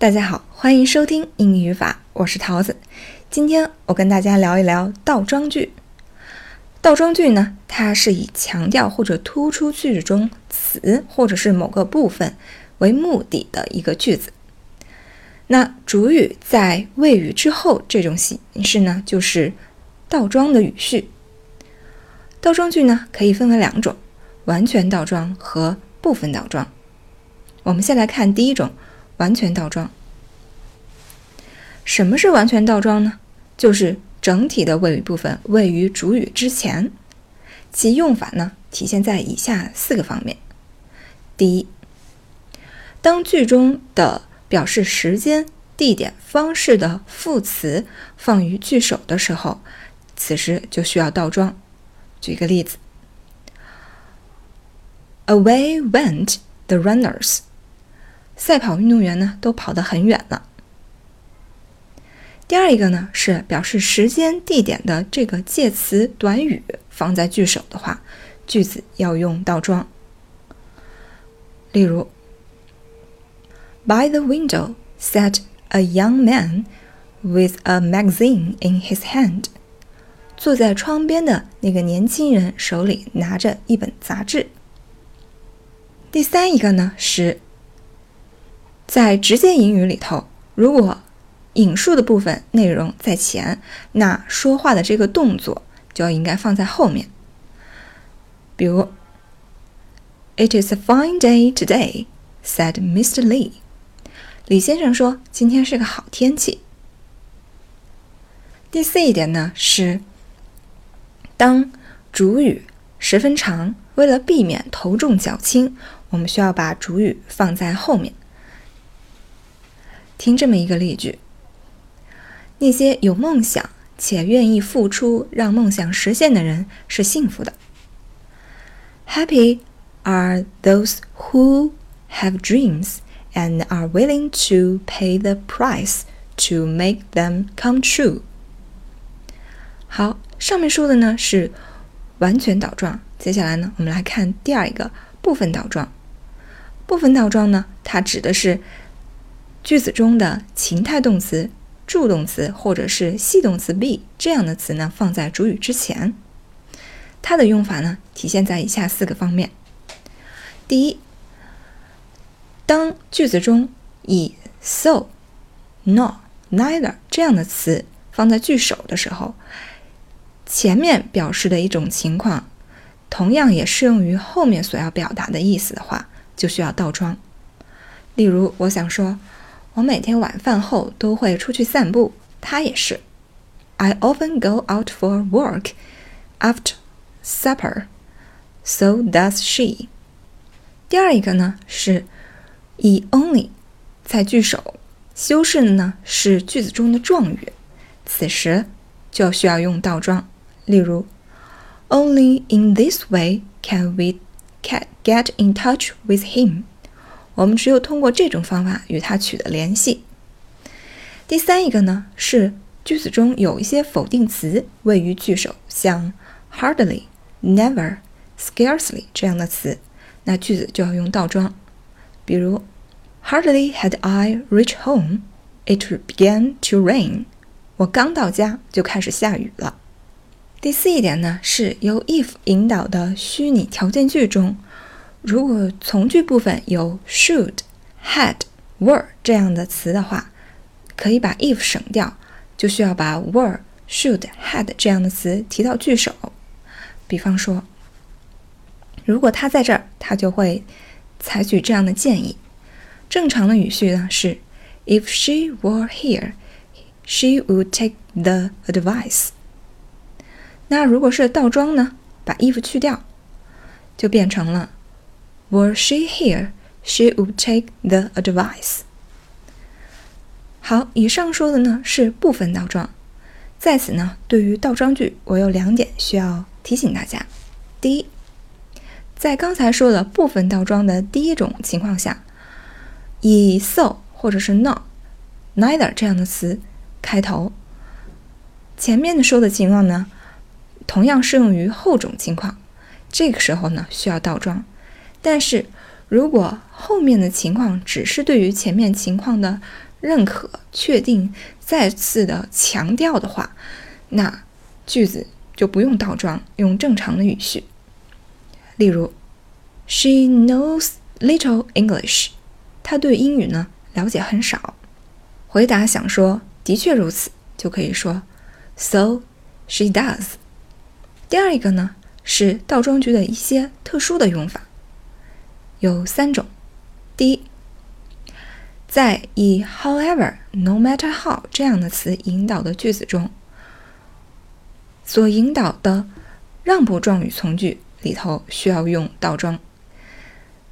大家好，欢迎收听英语语法，我是桃子。今天我跟大家聊一聊倒装句。倒装句呢，它是以强调或者突出句子中词或者是某个部分为目的的一个句子。那主语在谓语之后，这种形式呢，就是倒装的语序。倒装句呢，可以分为两种：完全倒装和部分倒装。我们先来看第一种。完全倒装。什么是完全倒装呢？就是整体的谓语部分位于主语之前。其用法呢，体现在以下四个方面：第一，当句中的表示时间、地点、方式的副词放于句首的时候，此时就需要倒装。举一个例子：Away went the runners。赛跑运动员呢，都跑得很远了。第二一个呢，是表示时间、地点的这个介词短语放在句首的话，句子要用倒装。例如，By the window sat a young man with a magazine in his hand。坐在窗边的那个年轻人手里拿着一本杂志。第三一个呢是。在直接引语里头，如果引述的部分内容在前，那说话的这个动作就应该放在后面。比如，It is a fine day today," said Mr. Lee. 李先生说：“今天是个好天气。”第四一点呢是，当主语十分长，为了避免头重脚轻，我们需要把主语放在后面。听这么一个例句：那些有梦想且愿意付出让梦想实现的人是幸福的。Happy are those who have dreams and are willing to pay the price to make them come true。好，上面说的呢是完全倒装，接下来呢，我们来看第二一个部分倒装。部分倒装呢，它指的是。句子中的情态动词、助动词或者是系动词 be 这样的词呢，放在主语之前。它的用法呢，体现在以下四个方面：第一，当句子中以 so、nor、neither 这样的词放在句首的时候，前面表示的一种情况，同样也适用于后面所要表达的意思的话，就需要倒装。例如，我想说。我每天晚饭后都会出去散步。他也是。I often go out for work after supper. So does she. 第二一个呢是以 only 在句首，修饰呢是句子中的状语，此时就需要用倒装。例如，Only in this way can we get in touch with him. 我们只有通过这种方法与它取得联系。第三一个呢，是句子中有一些否定词位于句首，像 hardly、never、scarcely 这样的词，那句子就要用倒装。比如，Hardly had I reached home, it began to rain。我刚到家就开始下雨了。第四一点呢，是由 if 引导的虚拟条件句中。如果从句部分有 should、had、were 这样的词的话，可以把 if 省掉，就需要把 were、should、had 这样的词提到句首。比方说，如果他在这儿，他就会采取这样的建议。正常的语序呢是：If she were here, she would take the advice。那如果是倒装呢，把 if 去掉，就变成了。Were she here, she would take the advice. 好，以上说的呢是部分倒装。在此呢，对于倒装句，我有两点需要提醒大家。第一，在刚才说的部分倒装的第一种情况下，以 so 或者是 not、neither 这样的词开头，前面的说的情况呢，同样适用于后种情况。这个时候呢，需要倒装。但是如果后面的情况只是对于前面情况的认可、确定、再次的强调的话，那句子就不用倒装，用正常的语序。例如，She knows little English。她对英语呢了解很少。回答想说的确如此，就可以说 So she does。第二一个呢是倒装句的一些特殊的用法，有三种。第一，在以 however、no matter how 这样的词引导的句子中，所引导的让步状语从句里头需要用倒装。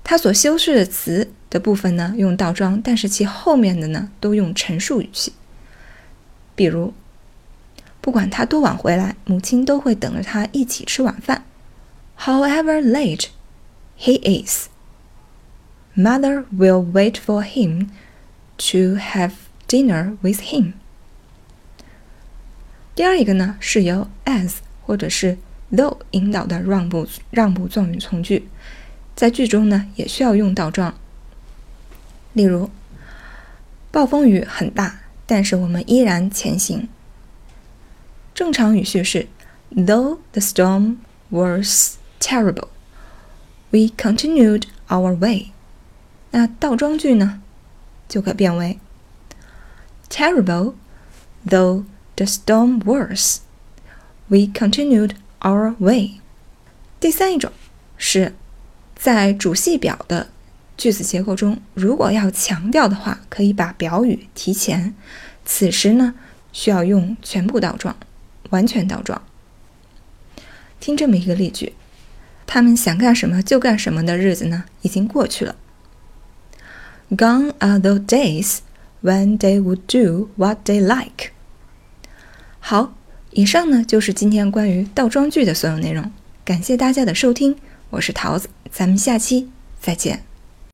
它所修饰的词的部分呢，用倒装，但是其后面的呢，都用陈述语气。比如，不管他多晚回来，母亲都会等着他一起吃晚饭。However late he is, mother will wait for him to have dinner with him。第二一个呢，是由 as 或者是 though 引导的让步让步状语从句。在句中呢，也需要用倒装。例如，暴风雨很大，但是我们依然前行。正常语序是：Though the storm was terrible, we continued our way。那倒装句呢，就可变为：Terrible, though the storm was, we continued our way。第三一种是。在主系表的句子结构中，如果要强调的话，可以把表语提前。此时呢，需要用全部倒装，完全倒装。听这么一个例句：他们想干什么就干什么的日子呢，已经过去了。Gone are those days when they would do what they like。好，以上呢就是今天关于倒装句的所有内容。感谢大家的收听。我是桃子，咱们下期再见。